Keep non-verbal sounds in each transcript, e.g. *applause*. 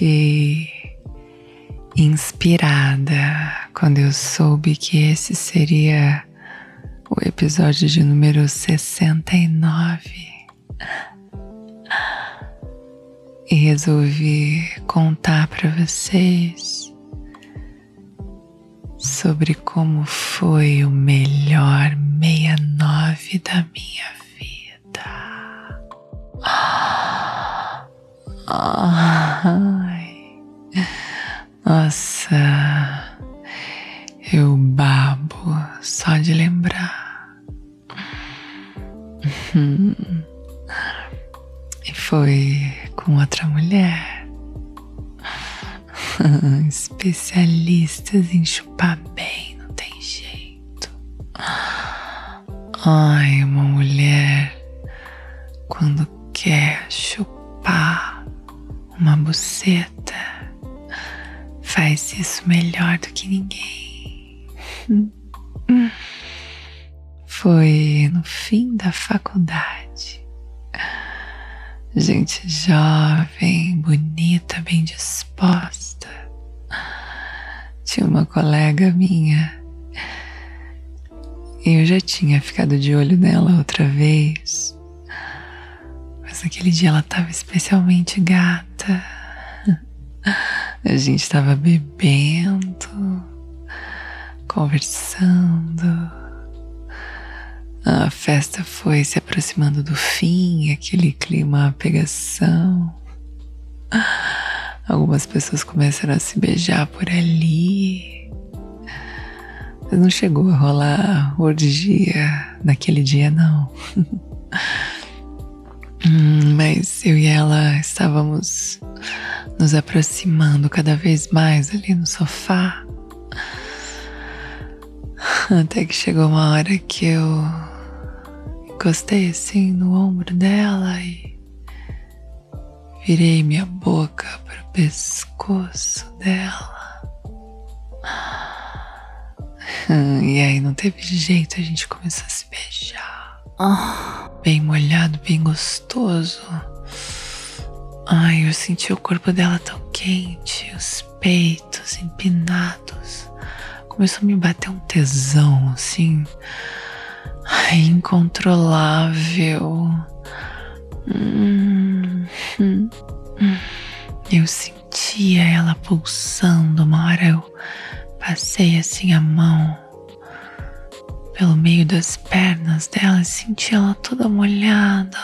Fiquei inspirada quando eu soube que esse seria o episódio de número 69. E resolvi contar para vocês sobre como foi o melhor 69 da minha vida. Ai, *gasps* *laughs* Especialistas em chupar bem, não tem jeito. Ai, uma mulher quando quer chupar uma buceta faz isso melhor do que ninguém. Foi no fim da faculdade. Gente jovem, bonita, bem disposta. Tinha uma colega minha eu já tinha ficado de olho nela outra vez. Mas naquele dia ela estava especialmente gata. A gente estava bebendo, conversando. A festa foi se aproximando do fim, aquele clima pegação. Algumas pessoas começaram a se beijar por ali. Mas não chegou a rolar orgia naquele dia, não. *laughs* Hum, mas eu e ela estávamos nos aproximando cada vez mais ali no sofá. Até que chegou uma hora que eu encostei assim no ombro dela e virei minha boca para o pescoço dela. *laughs* E aí não teve jeito, a gente começou a se beijar. Bem molhado, bem gostoso. Ai, eu senti o corpo dela tão quente, os peitos empinados. Começou a me bater um tesão, assim. Ai, incontrolável. Hum, hum, hum. Eu sentia ela pulsando. Uma hora eu passei assim a mão pelo meio das pernas dela e senti ela toda molhada.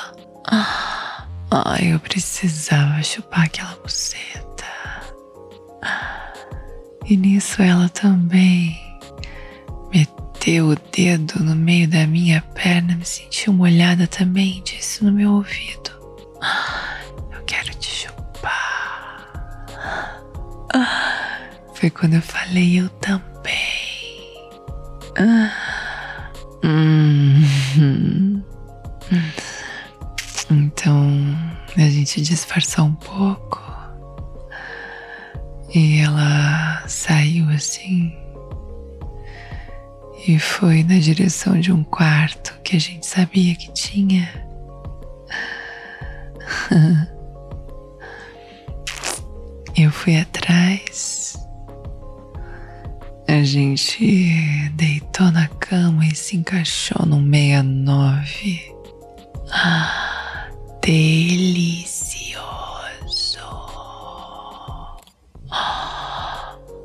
Ai, eu precisava chupar aquela buceta. E nisso ela também meteu o dedo no meio da minha perna, me sentiu molhada também, disse no meu ouvido: Eu quero te chupar. Foi quando eu falei: Eu também. Hum. Então a gente disfarçou um pouco e ela saiu assim e foi na direção de um quarto que a gente sabia que tinha. *laughs* Eu fui atrás. A gente deitou na cama e se encaixou no 69. Ah, delicioso.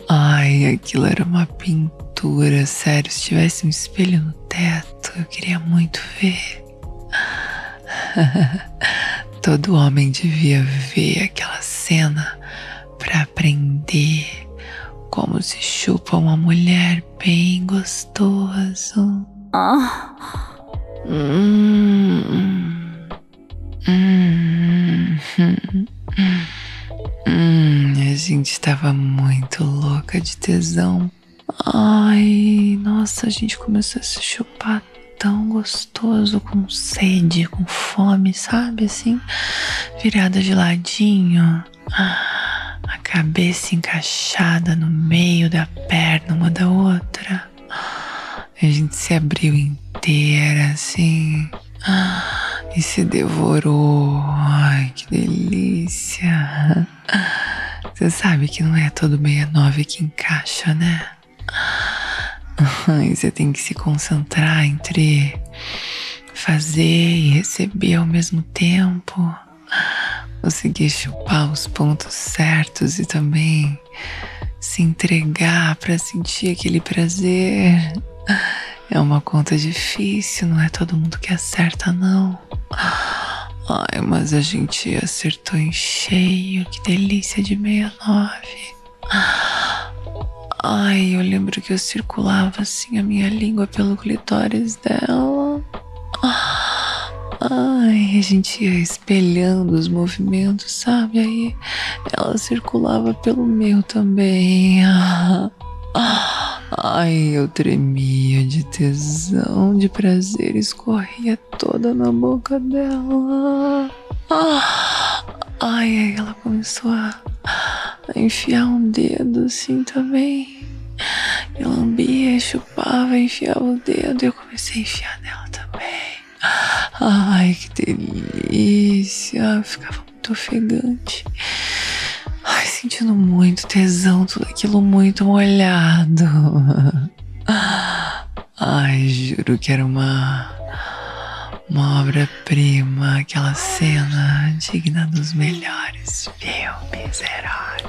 Ai, aquilo era uma pintura, sério. Se tivesse um espelho no teto, eu queria muito ver. *laughs* Todo homem devia ver aquela cena para aprender como se chupa uma mulher bem gostoso. Ah. Hum, hum, hum, Hum, a gente tava muito louca de tesão. Ai, nossa, a gente começou a se chupar tão gostoso, com sede, com fome, sabe? Assim, virada de ladinho. A cabeça encaixada no meio da perna uma da outra. A gente se abriu inteira, assim. E se devorou. Ai, que delícia. Você sabe que não é todo 69 que encaixa, né? Você tem que se concentrar entre fazer e receber ao mesmo tempo. Conseguir chupar os pontos certos e também se entregar para sentir aquele prazer. É uma conta difícil, não é todo mundo que acerta, não. Ai, mas a gente acertou em cheio, que delícia de 69. Ai, eu lembro que eu circulava assim a minha língua pelo clitóris dela. Ai, a gente ia espelhando os movimentos, sabe? Aí ela circulava pelo meu também. Ai, eu tremia de tesão, de prazer, escorria toda na boca dela. Ai, ela começou a enfiar um dedo assim também. Eu lambia, chupava, enfiava o dedo e eu comecei a enfiar nela também. Ai, que delícia! ficava muito ofegante. Ai, sentindo muito tesão, tudo aquilo muito molhado. Ai, juro que era uma uma obra-prima, aquela cena digna dos melhores filmes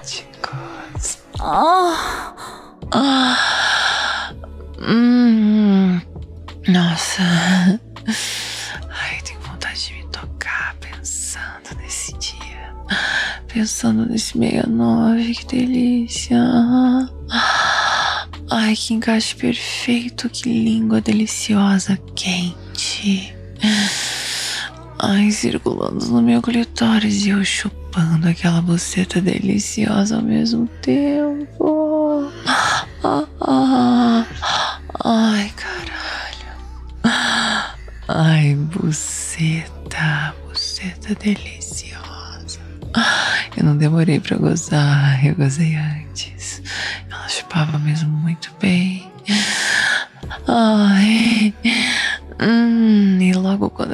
eróticos. Ah, ah, nossa. Ai, tenho vontade de me tocar pensando nesse dia. Pensando nesse 69, que delícia. Ai, que encaixe perfeito, que língua deliciosa, quente. Ai, circulando no meu clitóris e eu chupando aquela buceta deliciosa ao mesmo tempo. Ah, ah, ai, caralho. Ai, buceta, buceta deliciosa. Eu não demorei pra gozar, eu gozei antes. Ela chupava mesmo muito bem. Ai. Hum, e logo quando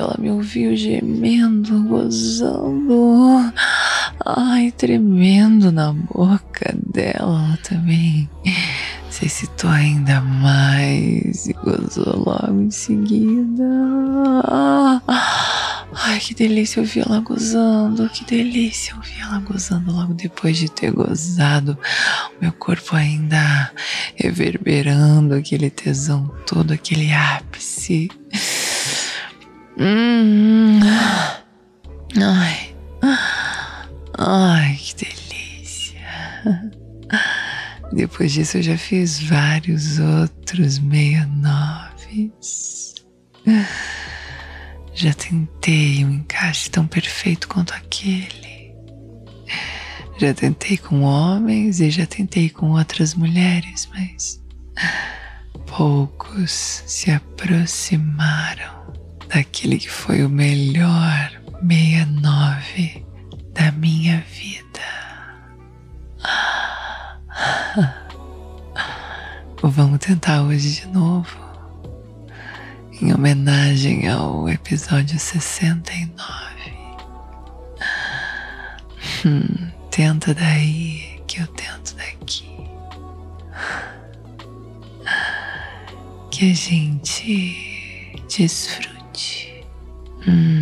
ouviu gemendo, gozando, ai, tremendo na boca dela também, se excitou ainda mais e gozou logo em seguida. Ai, que delícia ouvir ela gozando, que delícia ouvir ela gozando logo depois de ter gozado. Meu corpo ainda reverberando aquele tesão todo, aquele ápice. Hum, ai, ai, que delícia. Depois disso eu já fiz vários outros meia noves. Já tentei um encaixe tão perfeito quanto aquele. Já tentei com homens e já tentei com outras mulheres, mas poucos se aproximaram daquele que foi o melhor 69 da minha vida. *laughs* Vamos tentar hoje de novo em homenagem ao episódio 69. Hum, tenta daí que eu tento daqui. Que a gente desfrute. Mm.